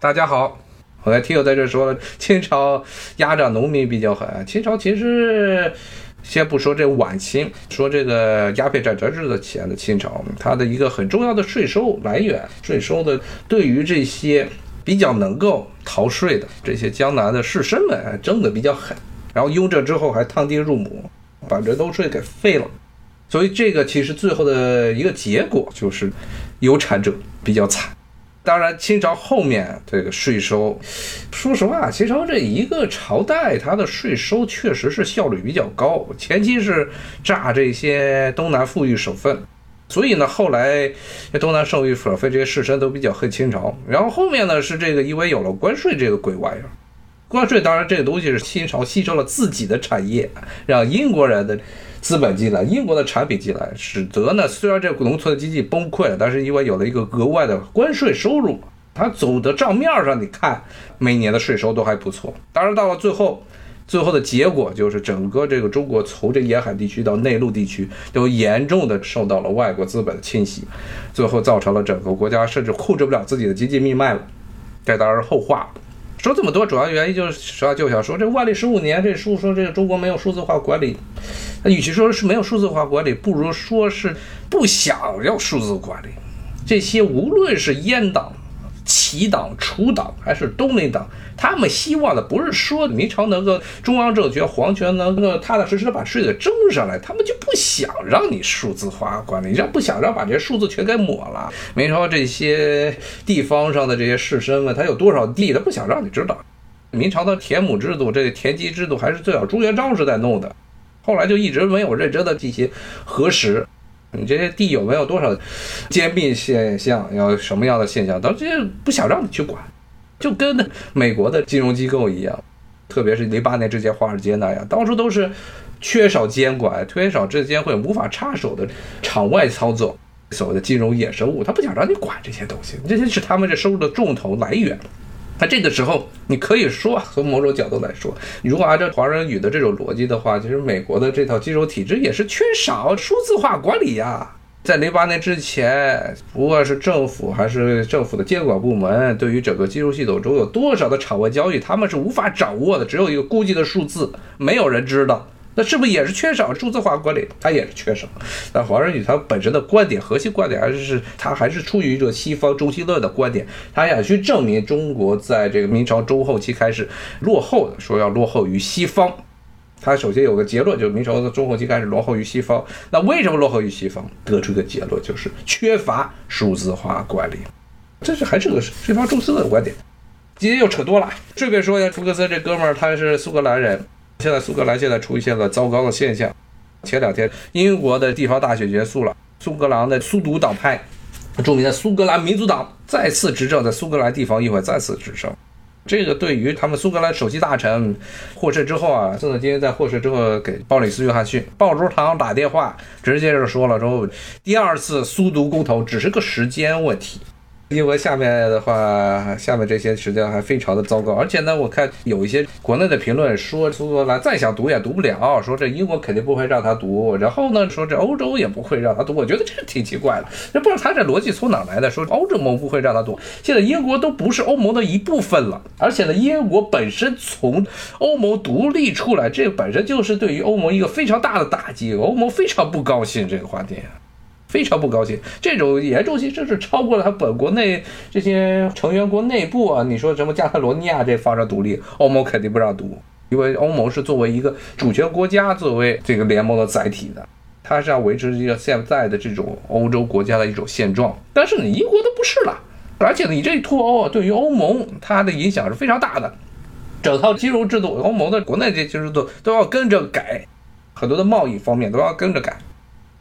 大家好，我来听友在这说了，清朝压榨农民比较狠。清朝其实先不说这晚清，说这个鸦片战争之前的清朝，它的一个很重要的税收来源，税收的对于这些比较能够逃税的这些江南的士绅们征的比较狠，然后雍正之后还趟爹入母，把这都税给废了。所以这个其实最后的一个结果就是有产者比较惨。当然，清朝后面这个税收，说实话，清朝这一个朝代，它的税收确实是效率比较高。前期是榨这些东南富裕省份，所以呢，后来东南富裕省份这些士绅都比较恨清朝。然后后面呢，是这个因为有了关税这个鬼玩意儿。关税当然这个东西是清朝吸收了自己的产业，让英国人的资本进来，英国的产品进来，使得呢虽然这个农村的经济崩溃了，但是因为有了一个额外的关税收入，它走的账面上你看每年的税收都还不错。当然到了最后，最后的结果就是整个这个中国从这沿海地区到内陆地区都严重的受到了外国资本的侵袭，最后造成了整个国家甚至控制不了自己的经济命脉了。这当然是后话。说这么多，主要原因就是，实话就想说，这万历十五年这书说这个中国没有数字化管理，与其说是没有数字化管理，不如说是不想要数字管理。这些无论是阉党。齐党、楚党还是东林党，他们希望的不是说明朝能够中央政权、皇权能够踏踏实实的把税给征上来，他们就不想让你数字化管理，让不想让把这些数字全给抹了。明朝这些地方上的这些士绅们，他有多少地，他不想让你知道。明朝的田亩制度，这个田籍制度还是最早朱元璋时代弄的，后来就一直没有认真的进行核实。你这些地有没有多少兼并现象？要什么样的现象？这些不想让你去管，就跟美国的金融机构一样，特别是零八年之前华尔街那样，到处都是缺少监管、缺少证监会无法插手的场外操作，所谓的金融衍生物，他不想让你管这些东西，这些是他们这收入的重头来源。那这个时候，你可以说，从某种角度来说，如果按照黄仁宇的这种逻辑的话，其实美国的这套金融体制也是缺少数字化管理呀。在零八年之前，不管是政府还是政府的监管部门，对于整个金融系统中有多少的场外交易，他们是无法掌握的，只有一个估计的数字，没有人知道。那是不是也是缺少数字化管理？它也是缺少。那黄仁宇他本身的观点，核心观点还是是，他还是出于一个西方中心论的观点，他想去证明中国在这个明朝中后期开始落后的，说要落后于西方。他首先有个结论，就是明朝的中后期开始落后于西方。那为什么落后于西方？得出一个结论，就是缺乏数字化管理。这是还是个西方中心论的观点。今天又扯多了，顺便说一下，福克斯这哥们儿他是苏格兰人。现在苏格兰现在出现了糟糕的现象。前两天，英国的地方大选结束了，苏格兰的苏独党派，著名的苏格兰民族党再次执政，在苏格兰地方议会再次执政。这个对于他们苏格兰首席大臣获胜之后啊，正在今天在获胜之后给鲍里斯·约翰逊鲍珠堂打电话，直接就说了说，第二次苏独公投只是个时间问题。因为下面的话，下面这些实际上还非常的糟糕，而且呢，我看有一些国内的评论说，苏格兰再想读也读不了，说这英国肯定不会让他读，然后呢，说这欧洲也不会让他读，我觉得这挺奇怪的，这不知道他这逻辑从哪来的，说欧洲盟不会让他读，现在英国都不是欧盟的一部分了，而且呢，英国本身从欧盟独立出来，这本身就是对于欧盟一个非常大的打击，欧盟非常不高兴这个话题。非常不高兴，这种严重性甚至超过了他本国内这些成员国内部啊！你说什么加泰罗尼亚这发展独立，欧盟肯定不让独，因为欧盟是作为一个主权国家，作为这个联盟的载体的，它是要维持一个现在的这种欧洲国家的一种现状。但是你英国都不是了，而且你这脱欧啊对于欧盟它的影响是非常大的，整套金融制度，欧盟的国内这金融制度都要跟着改，很多的贸易方面都要跟着改。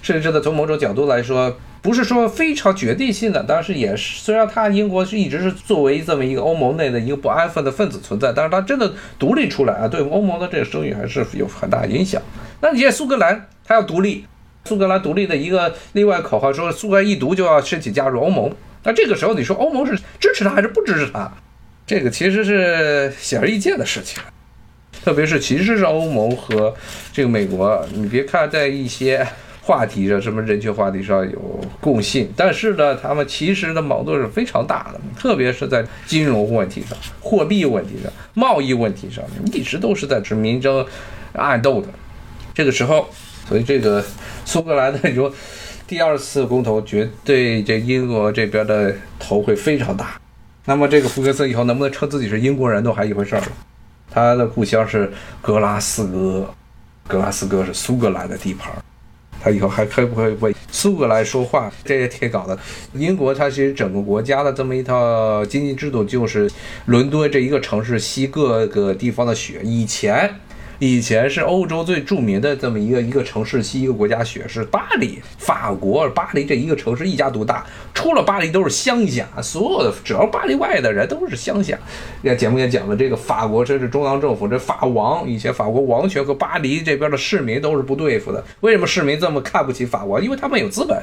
甚至呢，从某种角度来说，不是说非常决定性的，但是也是，虽然它英国是一直是作为这么一个欧盟内的一个不安分的分子存在，但是它真的独立出来啊，对欧盟的这个声誉还是有很大影响。那你看苏格兰，它要独立，苏格兰独立的一个另外口号说，苏格兰一独就要申请加入欧盟。那这个时候你说欧盟是支持它还是不支持它？这个其实是显而易见的事情，特别是其实是欧盟和这个美国，你别看在一些。话题上，什么人权话题上有共性，但是呢，他们其实的矛盾是非常大的，特别是在金融问题上、货币问题上、贸易问题上，一直都是在是明争暗斗的。这个时候，所以这个苏格兰的你说第二次公投，绝对这英国这边的头会非常大。那么这个福克斯以后能不能称自己是英国人都还一回事儿了。他的故乡是格拉斯哥，格拉斯哥是苏格兰的地盘。他以后还会不会为苏格兰说话？这也挺搞的。英国它其实整个国家的这么一套经济制度，就是伦敦这一个城市吸各个地方的血。以前。以前是欧洲最著名的这么一个一个城市，吸一个国家血是巴黎，法国巴黎这一个城市一家独大，出了巴黎都是乡下，所有的只要巴黎外的人都是乡下。那节目也讲了，这个法国这是中央政府，这法王以前法国王权和巴黎这边的市民都是不对付的。为什么市民这么看不起法国？因为他们有资本。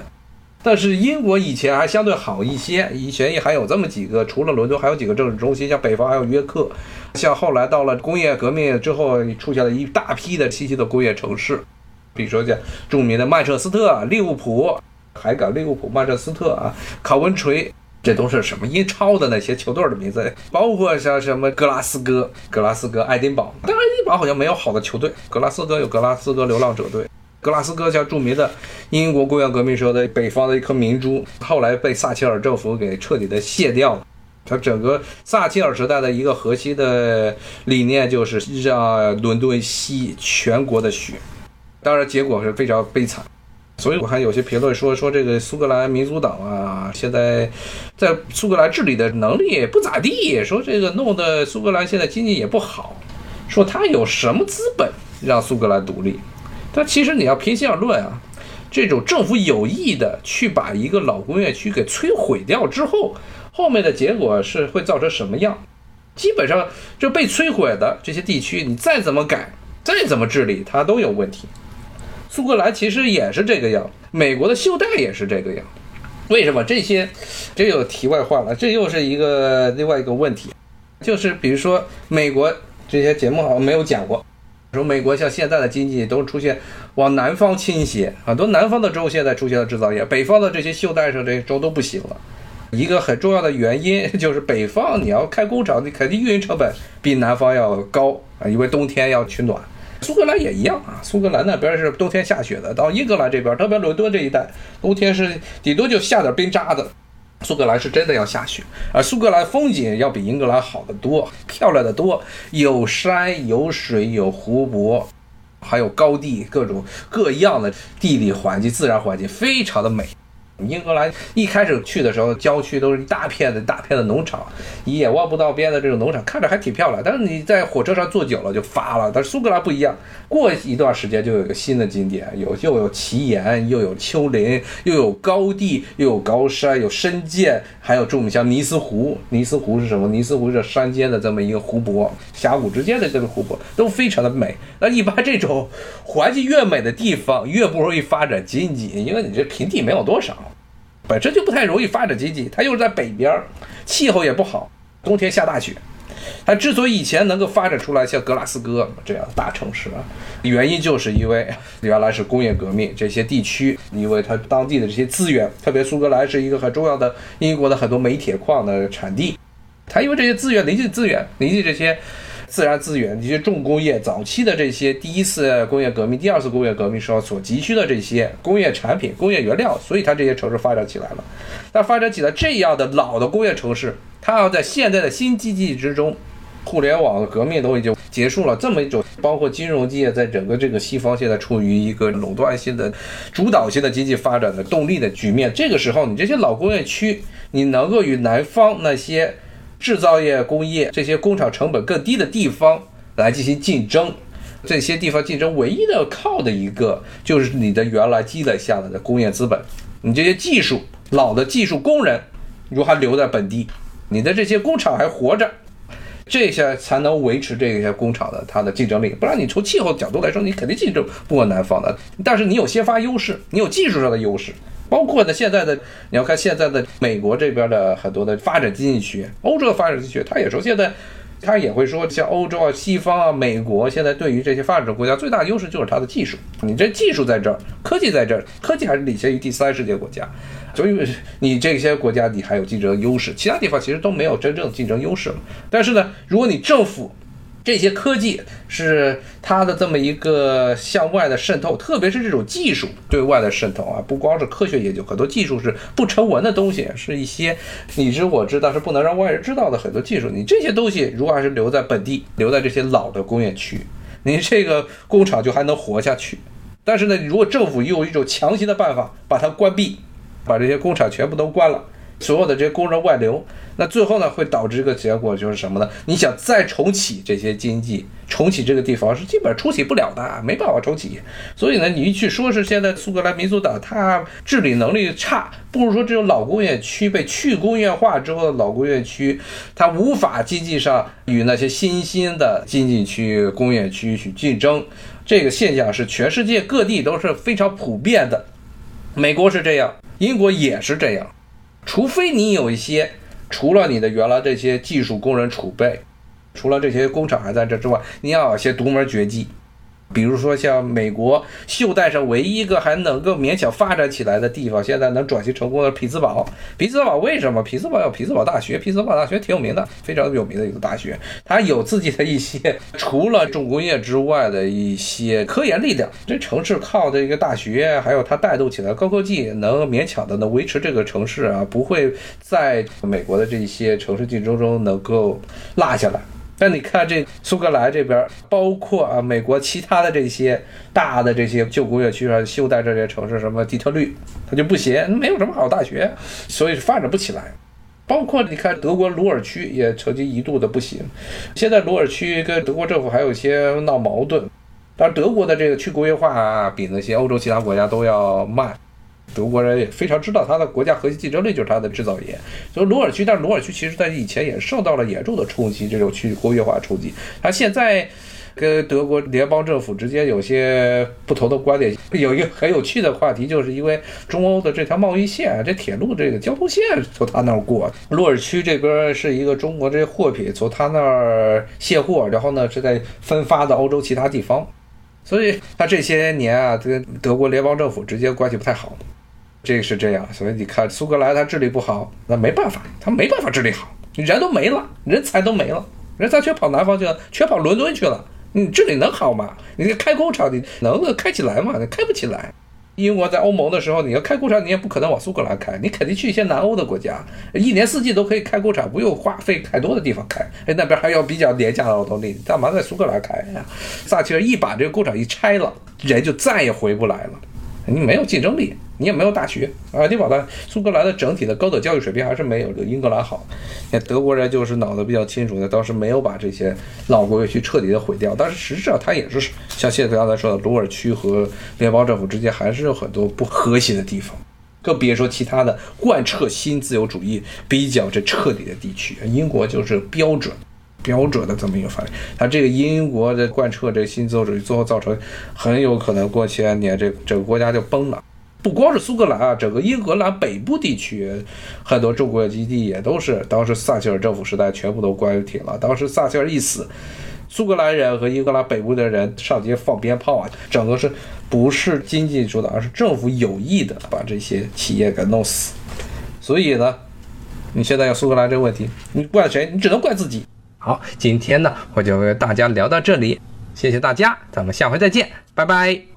但是英国以前还相对好一些，以前也还有这么几个，除了伦敦，还有几个政治中心，像北方还有约克，像后来到了工业革命之后，出现了一大批的新兴的工业城市，比如说像著名的曼彻斯特、利物浦、海港、利物浦、曼彻斯特啊、考文垂，这都是什么英超的那些球队的名字，包括像什么格拉斯哥、格拉斯哥、爱丁堡，但爱丁堡好像没有好的球队，格拉斯哥有格拉斯哥流浪者队。格拉斯哥像著名的英国工业革命时候的北方的一颗明珠，后来被撒切尔政府给彻底的卸掉了。它整个撒切尔时代的一个核心的理念就是让伦敦吸全国的血，当然结果是非常悲惨。所以我看有些评论说说这个苏格兰民族党啊，现在在苏格兰治理的能力也不咋地，说这个弄得苏格兰现在经济也不好，说他有什么资本让苏格兰独立？但其实你要平心而论啊，这种政府有意的去把一个老工业区给摧毁掉之后，后面的结果是会造成什么样？基本上就被摧毁的这些地区，你再怎么改，再怎么治理，它都有问题。苏格兰其实也是这个样，美国的袖带也是这个样。为什么这些？这又题外话了，这又是一个另外一个问题，就是比如说美国这些节目好像没有讲过。说美国像现在的经济都出现往南方倾斜，很多南方的州现在出现了制造业，北方的这些袖带上这些州都不行了。一个很重要的原因就是北方你要开工厂，你肯定运营成本比南方要高啊，因为冬天要取暖。苏格兰也一样啊，苏格兰那边是冬天下雪的，到英格兰这边，特别伦敦这一带，冬天是顶多就下点冰渣子。苏格兰是真的要下雪，而苏格兰风景要比英格兰好得多，漂亮的多，有山有水有湖泊，还有高地，各种各样的地理环境、自然环境，非常的美。英格兰一开始去的时候，郊区都是一大片的大片的农场，一眼望不到边的这种农场，看着还挺漂亮。但是你在火车上坐久了就乏了。但是苏格兰不一样，过一段时间就有一个新的景点，有又有奇岩，又有丘陵，又有高地，又有高山，有深涧，还有著名像尼斯湖。尼斯湖是什么？尼斯湖是山间的这么一个湖泊，峡谷之间的这个湖泊都非常的美。那一般这种环境越美的地方，越不容易发展经济，因为你这平地没有多少。本身就不太容易发展经济，它又是在北边，气候也不好，冬天下大雪。它之所以以前能够发展出来像格拉斯哥这样的大城市啊，原因就是因为原来是工业革命，这些地区因为它当地的这些资源，特别苏格兰是一个很重要的英国的很多煤铁矿的产地，它因为这些资源，临近资源，临近这些。自然资源，这些重工业早期的这些第一次工业革命、第二次工业革命时候所急需的这些工业产品、工业原料，所以它这些城市发展起来了。但发展起来这样的老的工业城市，它要在现在的新经济之中，互联网革命都已经结束了，这么一种包括金融业在整个这个西方现在处于一个垄断性的、主导性的经济发展的动力的局面。这个时候，你这些老工业区，你能够与南方那些。制造业工业这些工厂成本更低的地方来进行竞争，这些地方竞争唯一的靠的一个就是你的原来积累下来的工业资本，你这些技术老的技术工人如果还留在本地，你的这些工厂还活着，这些才能维持这些工厂的它的竞争力。不然你从气候角度来说，你肯定竞争不过南方的，但是你有先发优势，你有技术上的优势。包括呢，现在的你要看现在的美国这边的很多的发展经济学，欧洲的发展经济学，他也说现在他也会说，像欧洲啊、西方啊、美国，现在对于这些发展中国家最大的优势就是它的技术。你这技术在这儿，科技在这儿，科技还是领先于第三世界国家，所以你这些国家你还有竞争优势，其他地方其实都没有真正的竞争优势了。但是呢，如果你政府，这些科技是它的这么一个向外的渗透，特别是这种技术对外的渗透啊，不光是科学研究，很多技术是不成文的东西，是一些你知我知，但是不能让外人知道的很多技术。你这些东西如果还是留在本地，留在这些老的工业区，你这个工厂就还能活下去。但是呢，如果政府用一种强行的办法把它关闭，把这些工厂全部都关了。所有的这些工人外流，那最后呢会导致一个结果就是什么呢？你想再重启这些经济，重启这个地方是基本重启不了的，没办法重启。所以呢，你一去说是现在苏格兰民族党它治理能力差，不如说这种老工业区被去工业化之后的老工业区，它无法经济上与那些新兴的经济区、工业区去竞争。这个现象是全世界各地都是非常普遍的，美国是这样，英国也是这样。除非你有一些，除了你的原来这些技术工人储备，除了这些工厂还在这之外，你要有些独门绝技。比如说像美国袖带上唯一一个还能够勉强发展起来的地方，现在能转型成功的匹兹堡。匹兹堡为什么？匹兹堡有匹兹堡大学，匹兹堡大学挺有名的，非常有名的一个大学。它有自己的一些除了重工业之外的一些科研力量。这城市靠这个大学，还有它带动起来高科技，能勉强的能维持这个城市啊，不会在美国的这些城市竞争中能够落下来。但你看这苏格兰这边，包括啊美国其他的这些大的这些旧工业区啊，袖带这些城市，什么底特律，它就不行，没有什么好大学，所以发展不起来。包括你看德国鲁尔区也曾经一度的不行，现在鲁尔区跟德国政府还有一些闹矛盾。但德国的这个去工业化比那些欧洲其他国家都要慢。德国人也非常知道，他的国家核心竞争力就是他的制造业。所以鲁尔区，但是鲁尔区其实在以前也受到了严重的冲击，这种去工业化冲击。他现在跟德国联邦政府之间有些不同的观点。有一个很有趣的话题，就是因为中欧的这条贸易线，这铁路这个交通线从他那儿过。鲁尔区这边是一个中国这些货品从他那儿卸货，然后呢是在分发到欧洲其他地方。所以他这些年啊，跟德国联邦政府之间关系不太好。这个是这样，所以你看苏格兰他治理不好，那没办法，他没办法治理好，人都没了，人才都没了，人才全跑南方去了，全跑伦敦去了，你治理能好吗？你开工厂，你能开起来吗？你开不起来。英国在欧盟的时候，你要开工厂，你也不可能往苏格兰开，你肯定去一些南欧的国家，一年四季都可以开工厂，不用花费太多的地方开，哎，那边还要比较廉价的劳动力，干嘛在苏格兰开呀？撒切尔一把这个工厂一拆了，人就再也回不来了，你没有竞争力。你也没有大学啊，你把它苏格兰的整体的高等教育水平还是没有这英格兰好。那德国人就是脑子比较清楚的，当时没有把这些老工业区彻底的毁掉。但是实质上，它也是像谢刚才说的，鲁尔区和联邦政府之间还是有很多不和谐的地方，更别说其他的贯彻新自由主义比较这彻底的地区。英国就是标准标准的这么一个法律。它这个英国的贯彻这个新自由主义，最后造成很有可能过些年这整个国家就崩了。不光是苏格兰啊，整个英格兰北部地区很多重工业基地也都是当时撒切尔政府时代全部都关停了。当时撒切尔一死，苏格兰人和英格兰北部的人上街放鞭炮啊，整个是不是经济主导，而是政府有意的把这些企业给弄死。所以呢，你现在要苏格兰这个问题，你怪谁？你只能怪自己。好，今天呢我就和大家聊到这里，谢谢大家，咱们下回再见，拜拜。